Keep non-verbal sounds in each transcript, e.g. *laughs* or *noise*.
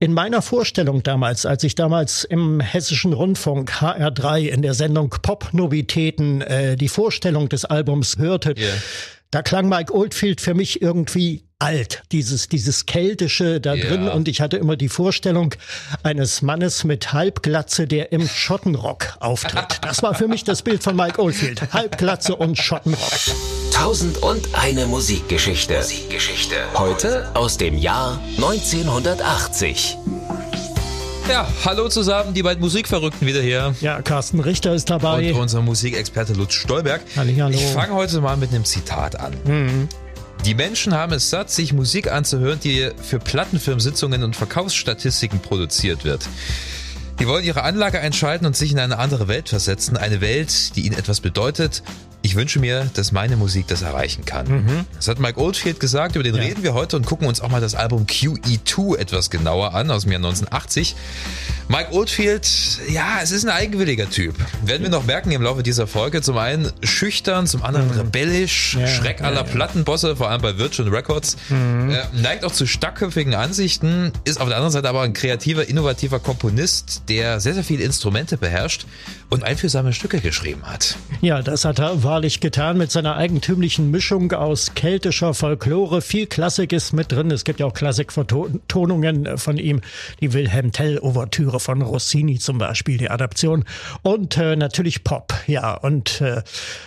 In meiner Vorstellung damals, als ich damals im Hessischen Rundfunk HR3 in der Sendung Pop-Novitäten äh, die Vorstellung des Albums hörte, yeah. da klang Mike Oldfield für mich irgendwie alt, dieses, dieses Keltische da yeah. drin. Und ich hatte immer die Vorstellung eines Mannes mit Halbglatze, der im Schottenrock auftritt. Das war für mich das Bild von Mike Oldfield. Halbglatze und Schottenrock. Tausend und eine Musikgeschichte. Musikgeschichte. Heute aus dem Jahr 1980. Ja, hallo zusammen, die beiden Musikverrückten wieder hier. Ja, Carsten Richter ist dabei. Und unser Musikexperte Lutz Stolberg. Hallihallo. Ich fange heute mal mit einem Zitat an. Mhm. Die Menschen haben es satt, sich Musik anzuhören, die für Plattenfirmensitzungen und Verkaufsstatistiken produziert wird. Die wollen ihre Anlage einschalten und sich in eine andere Welt versetzen. Eine Welt, die ihnen etwas bedeutet ich wünsche mir, dass meine Musik das erreichen kann. Mhm. Das hat Mike Oldfield gesagt, über den ja. reden wir heute und gucken uns auch mal das Album QE2 etwas genauer an aus dem Jahr 1980. Mike Oldfield, ja, es ist ein eigenwilliger Typ. Werden wir noch merken im Laufe dieser Folge. Zum einen schüchtern, zum anderen mhm. rebellisch, ja, Schreck aller ja, Plattenbosse, vor allem bei Virgin Records. Mhm. Äh, neigt auch zu starkköpfigen Ansichten, ist auf der anderen Seite aber ein kreativer, innovativer Komponist, der sehr, sehr viele Instrumente beherrscht und einfühlsame Stücke geschrieben hat. Ja, das hat er wahrlich getan mit seiner eigentümlichen Mischung aus keltischer Folklore. Viel Klassik ist mit drin. Es gibt ja auch Klassikvertonungen von ihm. Die Wilhelm Tell-Ouvertüre von Rossini zum Beispiel, die Adaption. Und äh, natürlich Pop. Ja, und äh,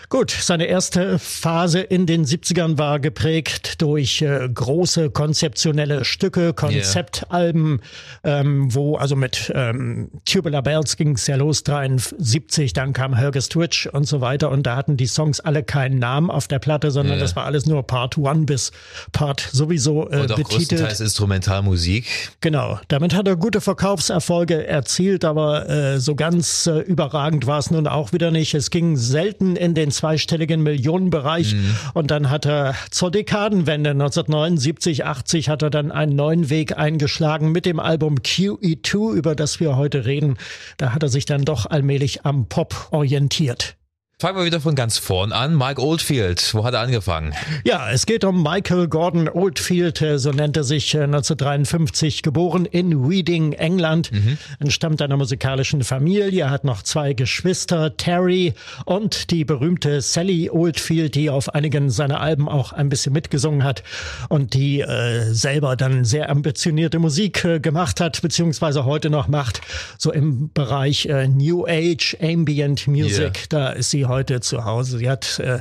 gut, seine erste Phase in den 70ern war geprägt durch äh, große konzeptionelle Stücke, Konzeptalben, yeah. ähm, wo also mit ähm, Tubular Bells ging es ja los, 73, dann kam Hergus Twitch und so weiter. Und da hatten die Songs alle keinen Namen auf der Platte, sondern ja. das war alles nur Part One bis Part sowieso äh, und auch betitelt. größtenteils Instrumentalmusik. Genau, damit hat er gute Verkaufserfolge erzielt, aber äh, so ganz äh, überragend war es nun auch wieder nicht. Es ging selten in den zweistelligen Millionenbereich mhm. und dann hat er zur Dekadenwende 1979, 80 hat er dann einen neuen Weg eingeschlagen mit dem Album QE2, über das wir heute reden. Da hat er sich dann doch allmählich am Pop orientiert. Fangen wir wieder von ganz vorn an. Mike Oldfield, wo hat er angefangen? Ja, es geht um Michael Gordon Oldfield, äh, so nennt er sich, 1953 äh, geboren in Reading, England, mhm. entstammt einer musikalischen Familie, hat noch zwei Geschwister, Terry und die berühmte Sally Oldfield, die auf einigen seiner Alben auch ein bisschen mitgesungen hat und die äh, selber dann sehr ambitionierte Musik äh, gemacht hat, beziehungsweise heute noch macht, so im Bereich äh, New Age, Ambient Music, yeah. da ist sie heute zu Hause. Sie hat äh,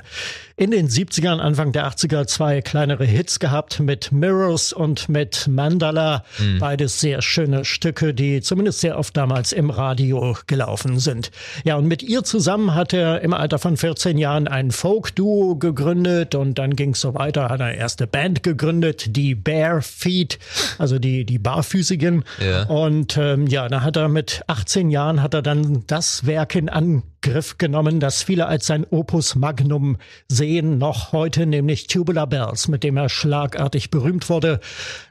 in den 70ern, Anfang der 80er zwei kleinere Hits gehabt mit Mirrors und mit Mandala. Mhm. Beides sehr schöne Stücke, die zumindest sehr oft damals im Radio gelaufen sind. Ja, und mit ihr zusammen hat er im Alter von 14 Jahren ein Folk-Duo gegründet und dann ging es so weiter, hat er erste Band gegründet, die Bare Feet, also die, die Barfüßigen. Ja. Und ähm, ja, da hat er mit 18 Jahren hat er dann das Werk in Angriff genommen, das viele als sein Opus Magnum sehen noch heute, nämlich Tubular Bells, mit dem er schlagartig berühmt wurde.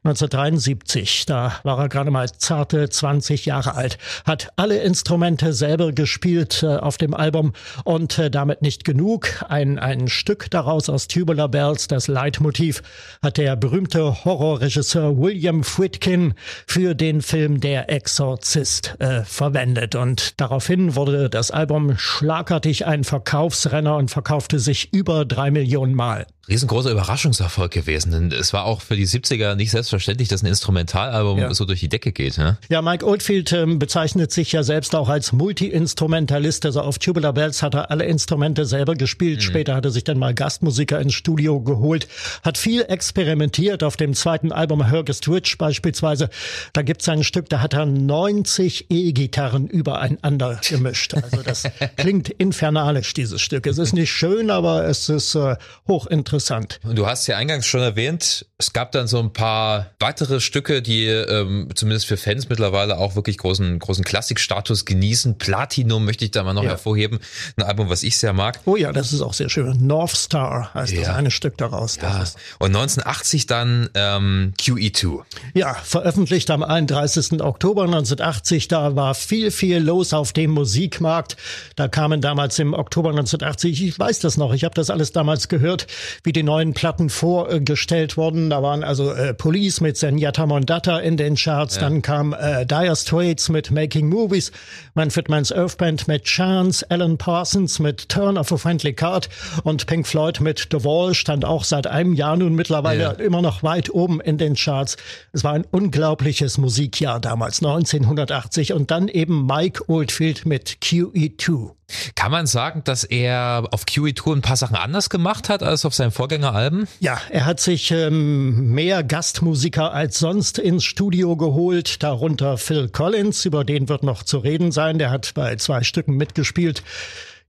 1973, da war er gerade mal zarte 20 Jahre alt, hat alle Instrumente selber gespielt äh, auf dem Album und äh, damit nicht genug. Ein, ein Stück daraus aus Tubular Bells, das Leitmotiv, hat der berühmte Horrorregisseur William Friedkin für den Film Der Exorzist äh, verwendet. Und daraufhin wurde das Album schlagartig ein Verkaufsrenner und verkaufte sich über drei Millionen Mal riesengroßer Überraschungserfolg gewesen. Denn es war auch für die 70er nicht selbstverständlich, dass ein Instrumentalalbum ja. so durch die Decke geht. Ne? Ja, Mike Oldfield ähm, bezeichnet sich ja selbst auch als Multi-Instrumentalist. Also auf Tubular Bells hat er alle Instrumente selber gespielt. Mhm. Später hat er sich dann mal Gastmusiker ins Studio geholt, hat viel experimentiert. Auf dem zweiten Album Hergus Twitch beispielsweise, da gibt es ein Stück, da hat er 90 E-Gitarren übereinander gemischt. Also das *laughs* klingt infernalisch, dieses Stück. Es ist nicht schön, aber es ist äh, hochinteressant interessant. Und du hast ja eingangs schon erwähnt, es gab dann so ein paar weitere Stücke, die ähm, zumindest für Fans mittlerweile auch wirklich großen, großen Klassikstatus genießen. Platinum möchte ich da mal noch ja. hervorheben. Ein Album, was ich sehr mag. Oh ja, das ist auch sehr schön. North Star heißt ja. das eine Stück daraus. Ja. Und 1980 dann ähm, QE2. Ja, veröffentlicht am 31. Oktober 1980. Da war viel, viel los auf dem Musikmarkt. Da kamen damals im Oktober 1980, ich weiß das noch, ich habe das alles damals gehört, wie die neuen Platten vorgestellt wurden Da waren also äh, Police mit Zenyatta Mondata in den Charts. Ja. Dann kam äh, Dire Straits mit Making Movies, Manfred Mann's Earth Band mit Chance, Alan Parsons mit Turn of a Friendly Card und Pink Floyd mit The Wall stand auch seit einem Jahr nun mittlerweile ja. immer noch weit oben in den Charts. Es war ein unglaubliches Musikjahr damals, 1980. Und dann eben Mike Oldfield mit QE2. Kann man sagen, dass er auf QE2 ein paar Sachen anders gemacht hat als auf seinen Vorgängeralben? Ja, er hat sich ähm, mehr Gastmusiker als sonst ins Studio geholt, darunter Phil Collins, über den wird noch zu reden sein, der hat bei zwei Stücken mitgespielt.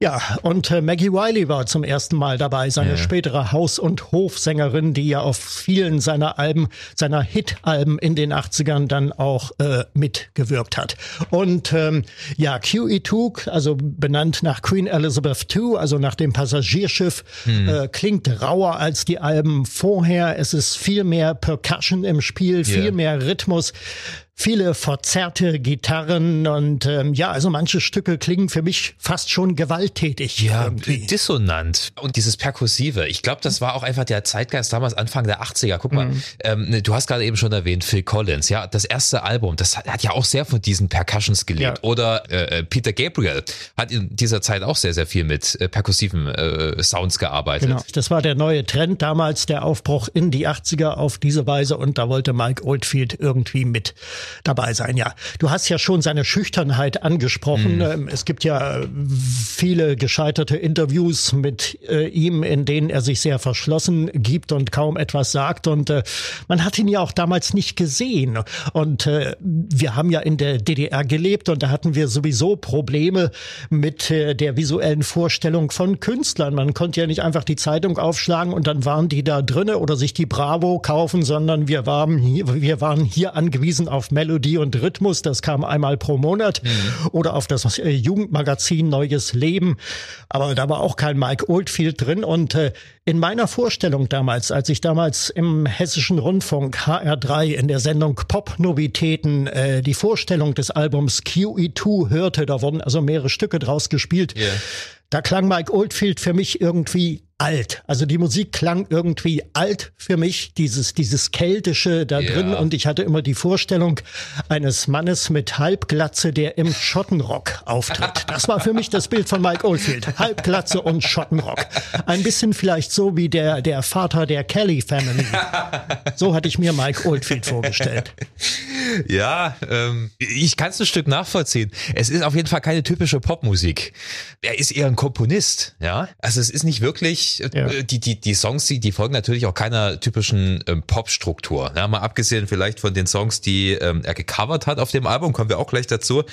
Ja, und äh, Maggie Wiley war zum ersten Mal dabei, seine ja. spätere Haus- und Hofsängerin, die ja auf vielen seiner Alben, seiner Hit-Alben in den 80ern dann auch äh, mitgewirkt hat. Und ähm, ja, QE2, also benannt nach Queen Elizabeth II, also nach dem Passagierschiff, hm. äh, klingt rauer als die Alben vorher. Es ist viel mehr Percussion im Spiel, viel yeah. mehr Rhythmus viele verzerrte Gitarren und ähm, ja, also manche Stücke klingen für mich fast schon gewalttätig. Ja, irgendwie. dissonant. Und dieses Perkussive, ich glaube, das war auch einfach der Zeitgeist damals, Anfang der 80er. Guck mal, mhm. ähm, ne, du hast gerade eben schon erwähnt, Phil Collins, ja, das erste Album, das hat, hat ja auch sehr von diesen Percussions gelebt. Ja. Oder äh, äh, Peter Gabriel hat in dieser Zeit auch sehr, sehr viel mit äh, perkussiven äh, Sounds gearbeitet. Genau, das war der neue Trend damals, der Aufbruch in die 80er auf diese Weise und da wollte Mike Oldfield irgendwie mit dabei sein. Ja, du hast ja schon seine Schüchternheit angesprochen. Mhm. Es gibt ja viele gescheiterte Interviews mit äh, ihm, in denen er sich sehr verschlossen gibt und kaum etwas sagt. Und äh, man hat ihn ja auch damals nicht gesehen. Und äh, wir haben ja in der DDR gelebt und da hatten wir sowieso Probleme mit äh, der visuellen Vorstellung von Künstlern. Man konnte ja nicht einfach die Zeitung aufschlagen und dann waren die da drinne oder sich die Bravo kaufen, sondern wir waren hier, wir waren hier angewiesen auf Melodie und Rhythmus. Das kam einmal pro Monat mhm. oder auf das äh, Jugendmagazin Neues Leben. Aber da war auch kein Mike Oldfield drin. Und äh, in meiner Vorstellung damals, als ich damals im Hessischen Rundfunk HR3 in der Sendung Pop-Novitäten äh, die Vorstellung des Albums QE2 hörte, da wurden also mehrere Stücke draus gespielt. Yeah. Da klang Mike Oldfield für mich irgendwie alt. Also die Musik klang irgendwie alt für mich, dieses, dieses Keltische da ja. drin. Und ich hatte immer die Vorstellung eines Mannes mit Halbglatze, der im Schottenrock auftritt. Das war für mich das Bild von Mike Oldfield. Halbglatze und Schottenrock. Ein bisschen vielleicht so wie der, der Vater der Kelly Family. So hatte ich mir Mike Oldfield vorgestellt. Ja, ähm, ich kann es ein Stück nachvollziehen. Es ist auf jeden Fall keine typische Popmusik. Er ist eher ein Komponist, ja. Also es ist nicht wirklich ja. Äh, die, die, die Songs, die, die folgen natürlich auch keiner typischen ähm, Pop-Struktur. Ja, mal abgesehen vielleicht von den Songs, die ähm, er gecovert hat auf dem Album, kommen wir auch gleich dazu.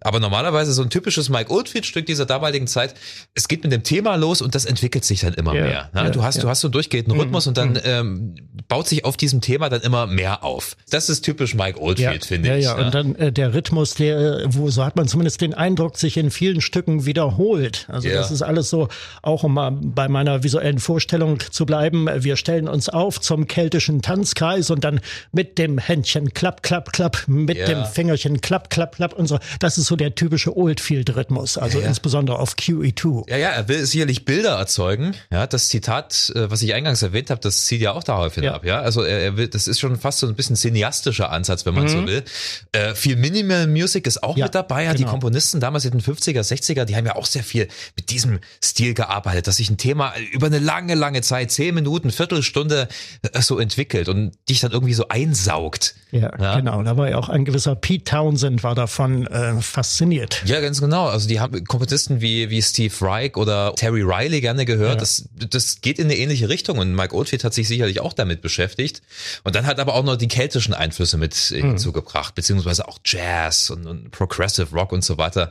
Aber normalerweise so ein typisches Mike Oldfield-Stück dieser damaligen Zeit, es geht mit dem Thema los und das entwickelt sich dann immer ja. mehr. Ja, du hast, du hast so einen durchgehenden Rhythmus mhm. und dann mhm. ähm, baut sich auf diesem Thema dann immer mehr auf. Das ist typisch Mike Oldfield, finde ich. Ja, ja, und dann äh, der Rhythmus, der, wo so hat man zumindest den Eindruck, sich in vielen Stücken wiederholt. Also das ist alles so, auch um mal bei meiner visuellen Vorstellung zu bleiben. Wir stellen uns auf zum keltischen Tanzkreis und dann mit dem Händchen klapp, klapp, klapp, mit ja. dem Fingerchen klapp, klapp, klapp und so. Das ist so der typische Oldfield-Rhythmus, also ja, insbesondere auf QE2. Ja, ja, er will sicherlich Bilder erzeugen. Ja, das Zitat, äh, was ich eingangs erwähnt habe, das zieht ja auch darauf hin ab. Ja, also er, er will, das ist schon fast so ein bisschen cineastischer Ansatz, wenn man mhm. so will. Äh, viel Minimal Music ist auch mit dabei. Ja, genau. Die Komponisten damals in den 50er, 60er, die haben ja auch sehr viel mit diesem Stil gearbeitet, dass sich ein Thema über eine lange, lange Zeit, zehn Minuten, Viertelstunde äh, so entwickelt und dich dann irgendwie so einsaugt. Ja, ja, genau. Da war ja auch ein gewisser Pete Townsend war davon äh, fasziniert. Ja, ganz genau. Also die haben Komponisten wie, wie Steve Reich oder Terry Riley gerne gehört. Ja. Das, das geht in eine ähnliche Richtung und Mike Oldfield hat sich sicherlich auch damit beschäftigt. Und dann hat aber auch noch die keltischen Einflüsse mit hm. hinzugebracht, beziehungsweise auch Jazz und, und Progressive Rock und so weiter.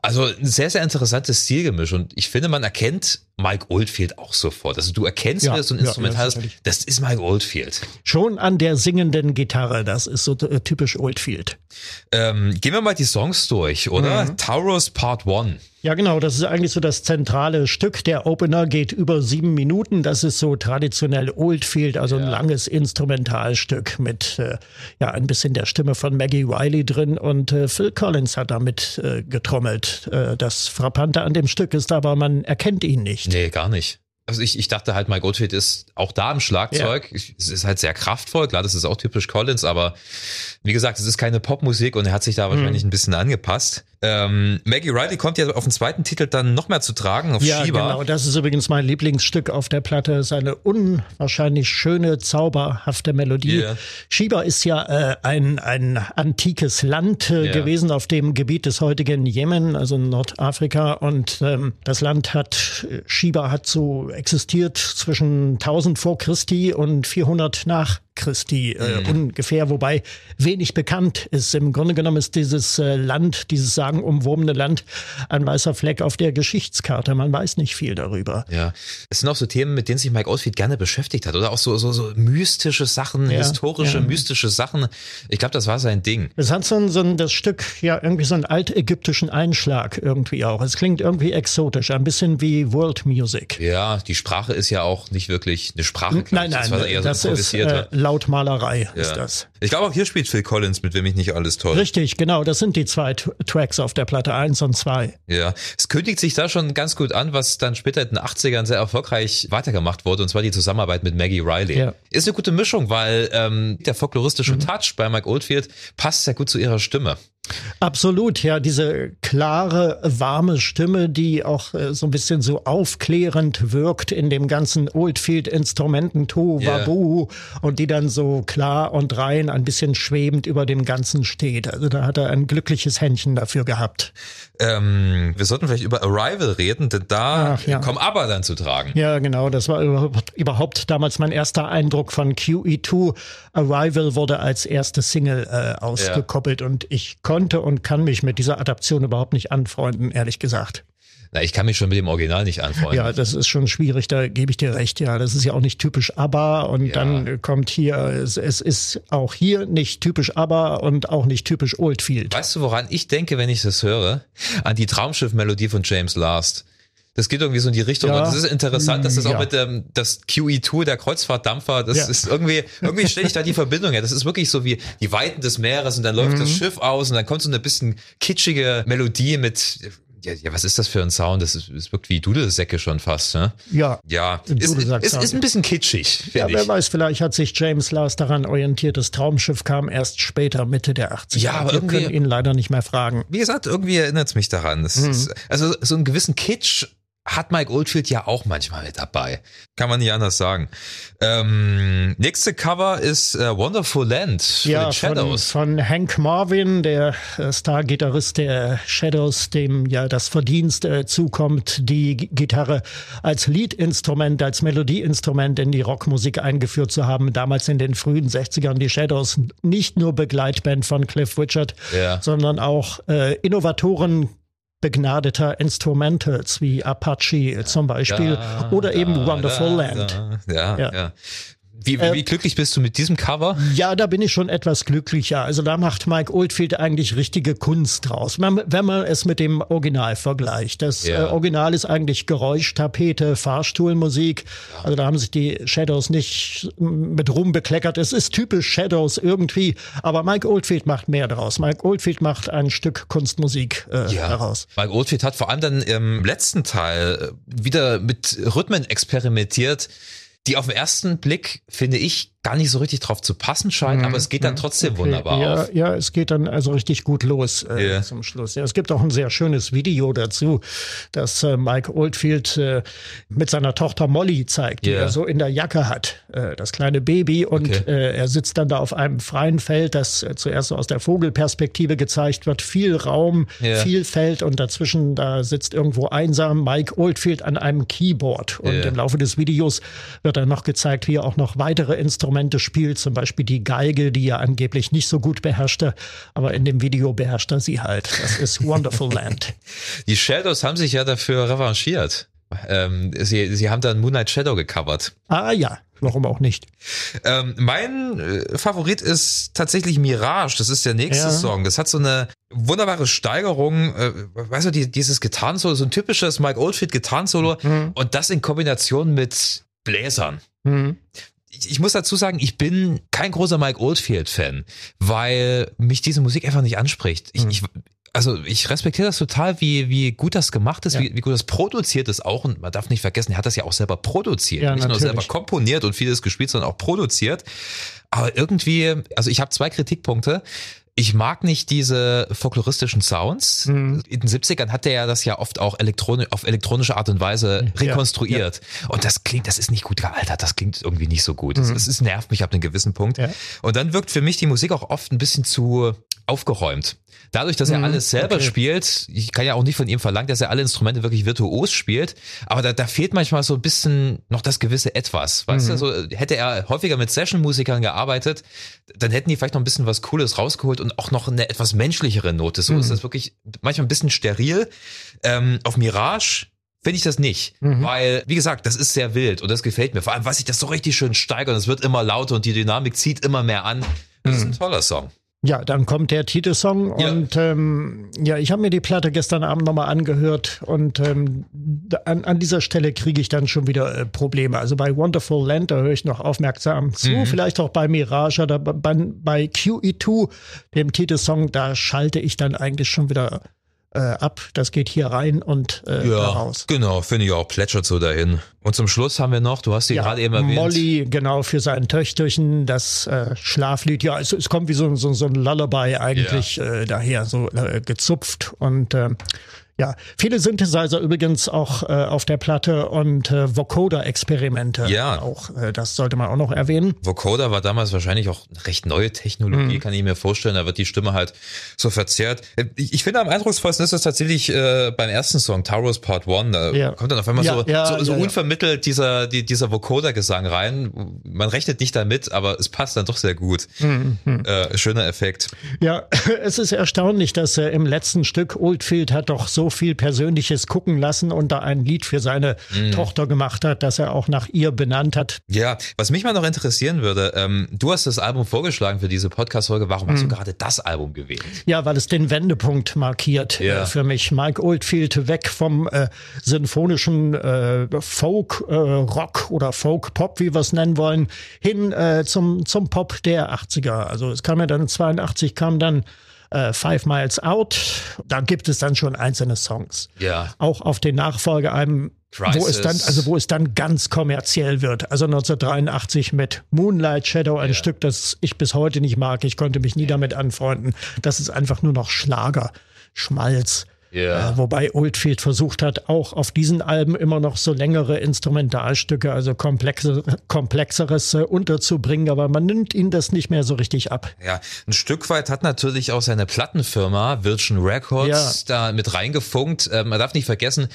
Also ein sehr, sehr interessantes Stilgemisch und ich finde, man erkennt Mike Oldfield auch sofort. Also du erkennst, ja, wie das so ein ja, Instrument ja, das ist Mike Oldfield. Schon an der singenden Gitarre, das ist so äh, typisch Oldfield. Ähm, gehen wir mal die Songs durch, oder? Mhm. Taurus Part 1. Ja, genau, das ist eigentlich so das zentrale Stück. Der Opener geht über sieben Minuten. Das ist so traditionell Oldfield, also ja. ein langes Instrumentalstück mit äh, ja ein bisschen der Stimme von Maggie Wiley drin und äh, Phil Collins hat damit äh, getrommelt. Äh, das Frappante an dem Stück ist aber, man erkennt ihn nicht. Nee, gar nicht. Also ich, ich dachte halt, Mike Oldfield ist auch da im Schlagzeug. Ja. Es ist halt sehr kraftvoll. Klar, das ist auch typisch Collins, aber wie gesagt, es ist keine Popmusik und er hat sich da wahrscheinlich mhm. ein bisschen angepasst. Ähm, Maggie Riley kommt ja auf dem zweiten Titel dann noch mehr zu tragen, auf ja, Shiva. genau. Das ist übrigens mein Lieblingsstück auf der Platte. Seine unwahrscheinlich schöne, zauberhafte Melodie. Yeah. Shiva ist ja äh, ein, ein antikes Land äh, yeah. gewesen auf dem Gebiet des heutigen Jemen, also Nordafrika. Und ähm, das Land hat, Shiva hat so existiert zwischen 1000 vor Christi und 400 nach Christi äh, mhm. ungefähr, wobei wenig bekannt ist. Im Grunde genommen ist dieses äh, Land, dieses sagenumwobene Land, ein weißer Fleck auf der Geschichtskarte. Man weiß nicht viel darüber. Ja, es sind auch so Themen, mit denen sich Mike Oldfield gerne beschäftigt hat, oder auch so so, so mystische Sachen, ja, historische, ja. mystische Sachen. Ich glaube, das war sein Ding. Es hat so ein, so ein das Stück ja irgendwie so einen altägyptischen Einschlag irgendwie auch. Es klingt irgendwie exotisch, ein bisschen wie World Music. Ja, die Sprache ist ja auch nicht wirklich eine Sprache. Nein, nein, das, war eher das so ist äh, Lautmalerei ja. ist das. Ich glaube auch hier spielt Phil Collins mit, wenn mich nicht alles toll. Richtig, genau. Das sind die zwei Tracks auf der Platte, eins und zwei. Ja, es kündigt sich da schon ganz gut an, was dann später in den 80ern sehr erfolgreich weitergemacht wurde, und zwar die Zusammenarbeit mit Maggie Riley. Ja. Ist eine gute Mischung, weil ähm, der folkloristische mhm. Touch bei Mike Oldfield passt sehr gut zu ihrer Stimme. Absolut, ja, diese klare, warme Stimme, die auch äh, so ein bisschen so aufklärend wirkt in dem ganzen Oldfield-Instrumenten Tu, Wabu yeah. und die dann so klar und rein, ein bisschen schwebend über dem Ganzen steht. Also da hat er ein glückliches Händchen dafür gehabt. Ähm, wir sollten vielleicht über Arrival reden, denn da Ach, ja. kommen aber dann zu tragen. Ja, genau, das war überhaupt, überhaupt damals mein erster Eindruck von QE2. Arrival wurde als erste Single äh, ausgekoppelt ja. und ich konnte und kann mich mit dieser Adaption überhaupt nicht anfreunden, ehrlich gesagt. Na, ich kann mich schon mit dem Original nicht anfreunden. Ja, das ist schon schwierig, da gebe ich dir recht. Ja, das ist ja auch nicht typisch ABBA und ja. dann kommt hier, es, es, ist auch hier nicht typisch ABBA und auch nicht typisch Oldfield. Weißt du, woran ich denke, wenn ich das höre? An die Traumschiff-Melodie von James Last. Das geht irgendwie so in die Richtung. Ja. Und das ist interessant, dass das ja. auch mit dem das QE2, der Kreuzfahrtdampfer, das ja. ist irgendwie, irgendwie stelle ich da die *laughs* Verbindung her. Das ist wirklich so wie die Weiten des Meeres und dann läuft mhm. das Schiff aus und dann kommt so eine bisschen kitschige Melodie mit, ja, ja, was ist das für ein Sound? Das, ist, das wirkt wie Dudelsäcke schon fast, ne? Ja. Ja, ist, ist, ist ein bisschen kitschig. Ja, wer ich. weiß, vielleicht hat sich James Lars daran orientiert. Das Traumschiff kam erst später, Mitte der 80er. Ja, aber Wir können ihn leider nicht mehr fragen. Wie gesagt, irgendwie erinnert es mich daran. Mhm. Ist, also so einen gewissen Kitsch hat Mike Oldfield ja auch manchmal mit dabei. Kann man nicht anders sagen. Ähm, nächste Cover ist äh, Wonderful Land von ja, Shadows. Von, von Hank Marvin, der äh, Star-Gitarrist der Shadows, dem ja das Verdienst äh, zukommt, die G Gitarre als Leadinstrument, als Melodieinstrument in die Rockmusik eingeführt zu haben. Damals in den frühen 60ern die Shadows nicht nur Begleitband von Cliff Richard, ja. sondern auch äh, Innovatoren begnadeter Instrumentals wie Apache zum Beispiel da, oder da, eben Wonderful da, Land. Ja, ja, ja. Wie, wie, wie glücklich bist du mit diesem Cover? Ja, da bin ich schon etwas glücklicher. Also da macht Mike Oldfield eigentlich richtige Kunst draus, wenn man, es mit dem Original vergleicht. Das yeah. äh, Original ist eigentlich Geräuschtapete, Fahrstuhlmusik. Also da haben sich die Shadows nicht mit Ruhm bekleckert. Es ist typisch Shadows irgendwie, aber Mike Oldfield macht mehr draus. Mike Oldfield macht ein Stück Kunstmusik äh, ja. daraus. Mike Oldfield hat vor allem dann im letzten Teil wieder mit Rhythmen experimentiert, die auf den ersten Blick, finde ich, gar nicht so richtig drauf zu passen scheint, mhm. aber es geht dann trotzdem okay. wunderbar ja, auf. Ja, es geht dann also richtig gut los äh, yeah. zum Schluss. Ja, es gibt auch ein sehr schönes Video dazu, das äh, Mike Oldfield äh, mit seiner Tochter Molly zeigt, yeah. die er so in der Jacke hat, äh, das kleine Baby und okay. äh, er sitzt dann da auf einem freien Feld, das äh, zuerst so aus der Vogelperspektive gezeigt wird, viel Raum, yeah. viel Feld und dazwischen da sitzt irgendwo einsam Mike Oldfield an einem Keyboard und im Laufe des Videos wird dann noch gezeigt, wie er auch noch weitere Instrumente Instrumente spielt, zum Beispiel die Geige, die er angeblich nicht so gut beherrschte, aber in dem Video beherrscht er sie halt. Das ist Wonderful *laughs* Land. Die Shadows haben sich ja dafür revanchiert. Ähm, sie, sie haben dann Moonlight Shadow gecovert. Ah ja, warum auch nicht? Ähm, mein äh, Favorit ist tatsächlich Mirage. Das ist der nächste ja. Song. Das hat so eine wunderbare Steigerung. Äh, weißt du, die, dieses Gitarrensolo, so ein typisches Mike Oldfield Gitarrensolo mhm. und das in Kombination mit Bläsern. Mhm ich, muss dazu sagen, ich bin kein großer Mike Oldfield-Fan, weil mich diese Musik einfach nicht anspricht. Ich, mhm. ich, also ich respektiere das total, wie, wie gut das gemacht ist, ja. wie, wie gut das produziert ist auch. Und man darf nicht vergessen, er hat das ja auch selber produziert. Ja, nicht natürlich. nur selber komponiert und vieles gespielt, sondern auch produziert. Aber irgendwie, also ich habe zwei Kritikpunkte. Ich mag nicht diese folkloristischen Sounds. Mhm. In den 70ern hat der ja das ja oft auch elektronisch, auf elektronische Art und Weise rekonstruiert. Ja, ja. Und das klingt, das ist nicht gut gealtert, das klingt irgendwie nicht so gut. Mhm. Es, nervt mich ab einem gewissen Punkt. Ja. Und dann wirkt für mich die Musik auch oft ein bisschen zu aufgeräumt. Dadurch, dass er mhm, alles selber okay. spielt, ich kann ja auch nicht von ihm verlangen, dass er alle Instrumente wirklich virtuos spielt, aber da, da fehlt manchmal so ein bisschen noch das gewisse Etwas. Weißt mhm. du, so hätte er häufiger mit Session-Musikern gearbeitet, dann hätten die vielleicht noch ein bisschen was Cooles rausgeholt und auch noch eine etwas menschlichere Note. So mhm. ist das wirklich manchmal ein bisschen steril. Ähm, auf Mirage finde ich das nicht, mhm. weil wie gesagt, das ist sehr wild und das gefällt mir. Vor allem, was sich das so richtig schön steigert, es wird immer lauter und die Dynamik zieht immer mehr an. Das ist ein mhm. toller Song. Ja, dann kommt der Titelsong ja. und ähm, ja, ich habe mir die Platte gestern Abend nochmal angehört und ähm, an, an dieser Stelle kriege ich dann schon wieder äh, Probleme. Also bei Wonderful Land, da höre ich noch aufmerksam zu, mhm. vielleicht auch bei Mirage oder bei, bei QE2, dem Titelsong, da schalte ich dann eigentlich schon wieder äh, ab. Das geht hier rein und äh, ja, raus. Genau, finde ich auch, plätschert so dahin. Und zum Schluss haben wir noch, du hast die ja, gerade eben erwähnt. Molly, genau, für sein Töchterchen, das äh, Schlaflied. Ja, es, es kommt wie so, so, so ein Lullaby eigentlich ja. äh, daher, so äh, gezupft. Und äh, ja, viele Synthesizer übrigens auch äh, auf der Platte und äh, Vocoder-Experimente. Ja. Auch, äh, das sollte man auch noch erwähnen. Vocoder war damals wahrscheinlich auch eine recht neue Technologie, mhm. kann ich mir vorstellen. Da wird die Stimme halt so verzerrt. Ich, ich finde am eindrucksvollsten ist es tatsächlich äh, beim ersten Song, Taurus Part One. Da ja. kommt dann auf einmal ja, so, ja, so, so unvermittelt dieser, die, dieser Vocoder-Gesang rein. Man rechnet nicht damit, aber es passt dann doch sehr gut. Mhm. Äh, schöner Effekt. Ja, *laughs* es ist erstaunlich, dass äh, im letzten Stück Oldfield hat doch so so viel Persönliches gucken lassen und da ein Lied für seine mm. Tochter gemacht hat, das er auch nach ihr benannt hat. Ja, was mich mal noch interessieren würde, ähm, du hast das Album vorgeschlagen für diese Podcast-Folge. Warum mm. hast du mhm. gerade das Album gewählt? Ja, weil es den Wendepunkt markiert äh, ja. äh, für mich. Mike Oldfield weg vom äh, sinfonischen äh, Folk, äh, Rock oder Folk Pop, wie wir es nennen wollen, hin äh, zum, zum Pop der 80er. Also es kam ja dann 82 kam dann äh, Five Miles Out. Da gibt es dann schon einzelne Songs. Ja. Auch auf den Nachfolgealben Crisis. Wo es dann, also wo es dann ganz kommerziell wird. Also 1983 mit Moonlight Shadow, ein ja. Stück, das ich bis heute nicht mag. Ich konnte mich nie damit anfreunden. Das ist einfach nur noch Schlager, Schmalz. Yeah. Äh, wobei Oldfield versucht hat, auch auf diesen Alben immer noch so längere Instrumentalstücke, also komplexe, komplexeres äh, unterzubringen, aber man nimmt ihnen das nicht mehr so richtig ab. Ja, ein Stück weit hat natürlich auch seine Plattenfirma Virgin Records ja. da mit reingefunkt. Äh, man darf nicht vergessen,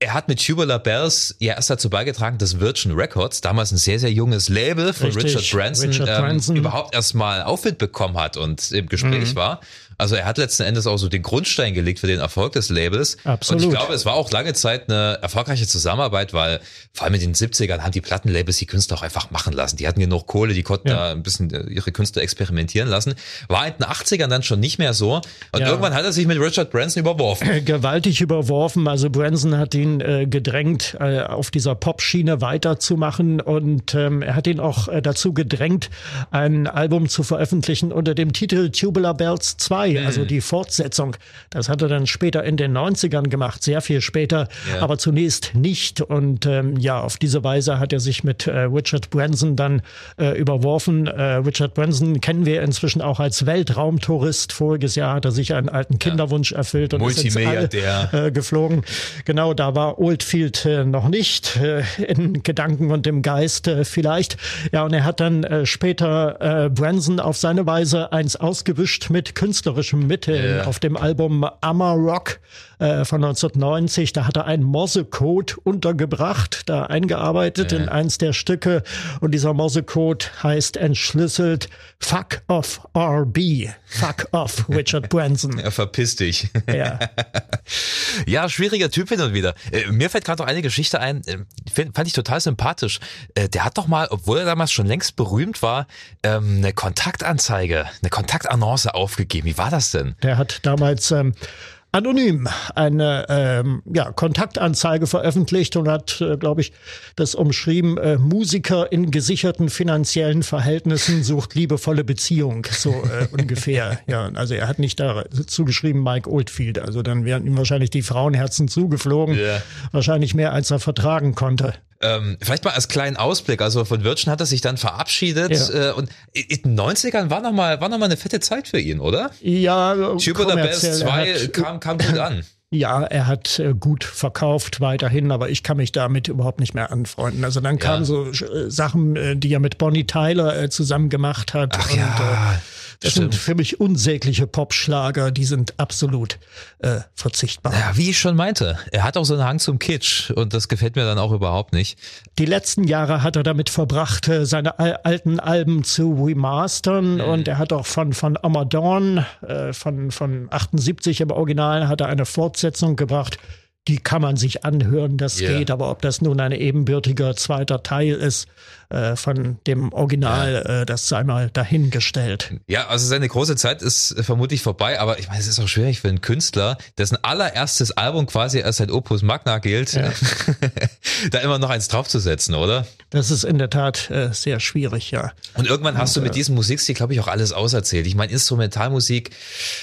er hat mit Tubular Bells ja erst dazu beigetragen, dass Virgin Records, damals ein sehr, sehr junges Label von Richtig, Richard Branson, Richard ähm, Branson. überhaupt erstmal Aufwind bekommen hat und im Gespräch mhm. war. Also er hat letzten Endes auch so den Grundstein gelegt für den Erfolg des Labels. Absolut. Und ich glaube, es war auch lange Zeit eine erfolgreiche Zusammenarbeit, weil vor allem in den 70ern haben die Plattenlabels die Künstler auch einfach machen lassen. Die hatten genug Kohle, die konnten ja. da ein bisschen äh, ihre Künstler experimentieren lassen. War in den 80ern dann schon nicht mehr so. Und ja. irgendwann hat er sich mit Richard Branson überworfen. *laughs* Gewaltig überworfen. Also Branson hat ihn äh, gedrängt, äh, auf dieser Pop-Schiene weiterzumachen. Und ähm, er hat ihn auch äh, dazu gedrängt, ein Album zu veröffentlichen unter dem Titel Tubular Bells 2. 2, also mhm. die Fortsetzung. Das hat er dann später in den 90ern gemacht, sehr viel später, ja. aber zunächst nicht. Und ähm, ja, auf diese Weise hat er sich mit äh, Richard Branson dann äh, überworfen. Äh, Richard Branson kennen wir inzwischen auch als Weltraumtourist. Voriges Jahr hat er sich einen alten Kinderwunsch erfüllt und ist ins All, äh, geflogen. Genau, da war Oldfield äh, noch nicht äh, in Gedanken und im Geist äh, vielleicht. Ja, und er hat dann äh, später äh, Branson auf seine Weise eins ausgewischt mit künstlerischem künstlerischen Mitteln yeah. auf dem Album Amarok äh, von 1990. Da hat er einen Morsecode untergebracht, da eingearbeitet yeah. in eins der Stücke. Und dieser Morsecode heißt entschlüsselt Fuck off RB. Fuck off *laughs* Richard Branson. Ja, verpiss dich. Ja. *laughs* ja, schwieriger Typ hin und wieder. Äh, mir fällt gerade noch eine Geschichte ein, äh, fand ich total sympathisch. Der hat doch mal, obwohl er damals schon längst berühmt war, ähm, eine Kontaktanzeige, eine Kontaktannonce aufgegeben. Wie war das denn? Der hat damals ähm, anonym eine ähm, ja, Kontaktanzeige veröffentlicht und hat, äh, glaube ich, das umschrieben, äh, Musiker in gesicherten finanziellen Verhältnissen sucht liebevolle Beziehung, so äh, *laughs* ungefähr. Ja, also er hat nicht dazu geschrieben Mike Oldfield, also dann wären ihm wahrscheinlich die Frauenherzen zugeflogen, yeah. wahrscheinlich mehr als er vertragen konnte. Ähm, vielleicht mal als kleinen Ausblick, also von Virgin hat er sich dann verabschiedet ja. äh, und in den 90ern war nochmal war noch mal eine fette Zeit für ihn, oder? Ja, Tubular Bells 2 kam, kam gut an. *clears throat* Ja, er hat äh, gut verkauft weiterhin, aber ich kann mich damit überhaupt nicht mehr anfreunden. Also dann kamen so äh, Sachen, äh, die er mit Bonnie Tyler zusammen gemacht hat. Ach und, ja. Das Stimmt. sind für mich unsägliche Popschlager, die sind absolut äh, verzichtbar. Ja, wie ich schon meinte, er hat auch so einen Hang zum Kitsch und das gefällt mir dann auch überhaupt nicht. Die letzten Jahre hat er damit verbracht, äh, seine alten Alben zu remastern mhm. und er hat auch von, von Amadorn, äh, von, von 78 im Original, hat er eine Fortsetzung gebracht die kann man sich anhören, das yeah. geht, aber ob das nun ein ebenbürtiger zweiter Teil ist äh, von dem Original, ja. äh, das sei mal dahingestellt. Ja, also seine große Zeit ist vermutlich vorbei, aber ich meine, es ist auch schwierig für einen Künstler, dessen allererstes Album quasi als sein Opus Magna gilt, ja. *laughs* da immer noch eins draufzusetzen, oder? Das ist in der Tat äh, sehr schwierig, ja. Und irgendwann hast Und, du mit äh, diesem Musikstil, glaube ich, auch alles auserzählt. Ich meine, Instrumentalmusik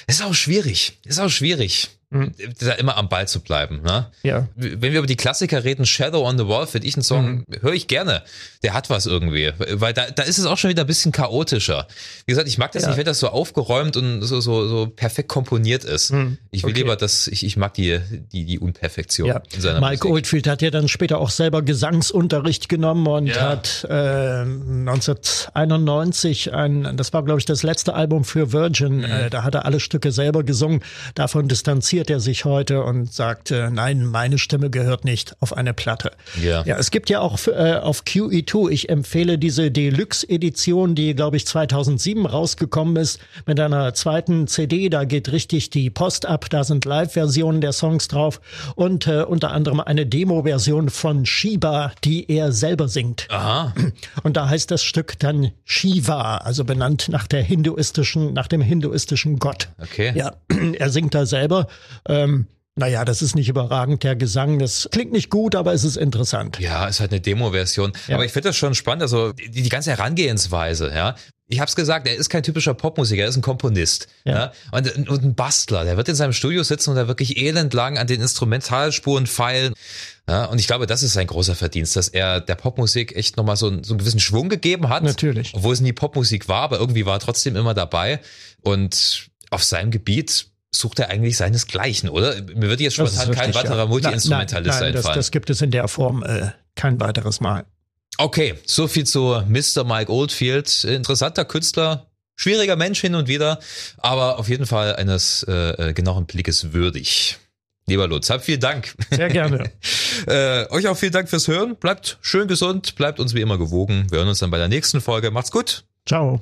ist auch schwierig, ist auch schwierig. Mhm. Da immer am Ball zu bleiben. Ne? Ja. Wenn wir über die Klassiker reden, Shadow on the Wall, finde ich einen Song, mhm. höre ich gerne. Der hat was irgendwie. Weil da, da ist es auch schon wieder ein bisschen chaotischer. Wie gesagt, ich mag das ja. nicht, wenn das so aufgeräumt und so, so, so perfekt komponiert ist. Mhm. Ich will okay. lieber, dass ich, ich mag die, die, die Unperfektion ja. in seiner Mike Musik. Oldfield hat ja dann später auch selber Gesangsunterricht genommen und ja. hat äh, 1991 ein, das war glaube ich das letzte Album für Virgin, mhm. äh, da hat er alle Stücke selber gesungen. Davon distanziert distanziert er sich heute und sagt, äh, nein, meine Stimme gehört nicht auf eine Platte. Ja, ja es gibt ja auch äh, auf QE2, ich empfehle diese Deluxe-Edition, die, glaube ich, 2007 rausgekommen ist, mit einer zweiten CD. Da geht richtig die Post ab. Da sind Live-Versionen der Songs drauf und äh, unter anderem eine Demo-Version von Shiba, die er selber singt. Aha. Und da heißt das Stück dann Shiva, also benannt nach der hinduistischen, nach dem hinduistischen Gott. Okay. Ja, *clears throat* er singt da selber ähm, naja, das ist nicht überragend, der Gesang. Das klingt nicht gut, aber es ist interessant. Ja, ist halt eine Demo-Version. Ja. Aber ich finde das schon spannend. Also die, die ganze Herangehensweise, ja. Ich habe es gesagt, er ist kein typischer Popmusiker, er ist ein Komponist. Ja. ja? Und, und ein Bastler. Der wird in seinem Studio sitzen und da wirklich elendlang an den Instrumentalspuren feilen. Ja, und ich glaube, das ist sein großer Verdienst, dass er der Popmusik echt nochmal so, so einen gewissen Schwung gegeben hat. Natürlich. Obwohl es nie Popmusik war, aber irgendwie war er trotzdem immer dabei. Und auf seinem Gebiet sucht er eigentlich seinesgleichen, oder? Mir wird jetzt spontan kein weiterer ja. Multi-Instrumentalist einfallen. Das, das gibt es in der Form äh, kein weiteres Mal. Okay, so viel zu Mr. Mike Oldfield. Interessanter Künstler, schwieriger Mensch hin und wieder, aber auf jeden Fall eines äh, äh genauen Blickes würdig. Lieber Lutz, hab vielen Dank. Sehr gerne. *laughs* äh, euch auch vielen Dank fürs Hören. Bleibt schön gesund, bleibt uns wie immer gewogen. Wir hören uns dann bei der nächsten Folge. Macht's gut. Ciao.